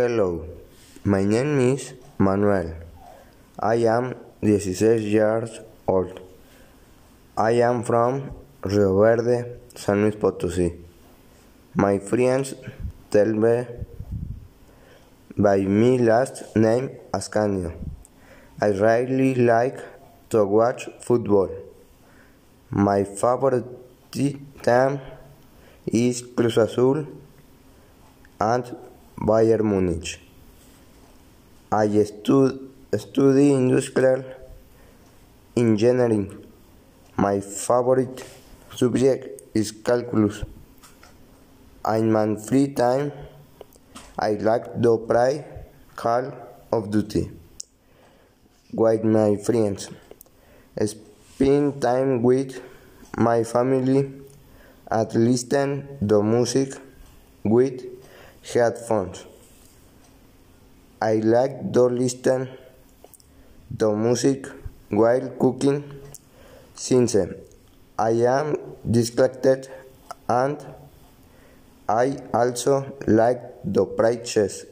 Hello, my name is Manuel. I am 16 years old. I am from Rio Verde, San Luis Potosí. My friends tell me by my last name Ascanio. I really like to watch football. My favorite team is Cruz Azul and Bayern Munich. I stud study industrial engineering. My favorite subject is calculus. In my free time, I like to play Call of Duty with my friends, spend time with my family, and listen to music with headphones. I like to listen to music while cooking since I am distracted and I also like to chess.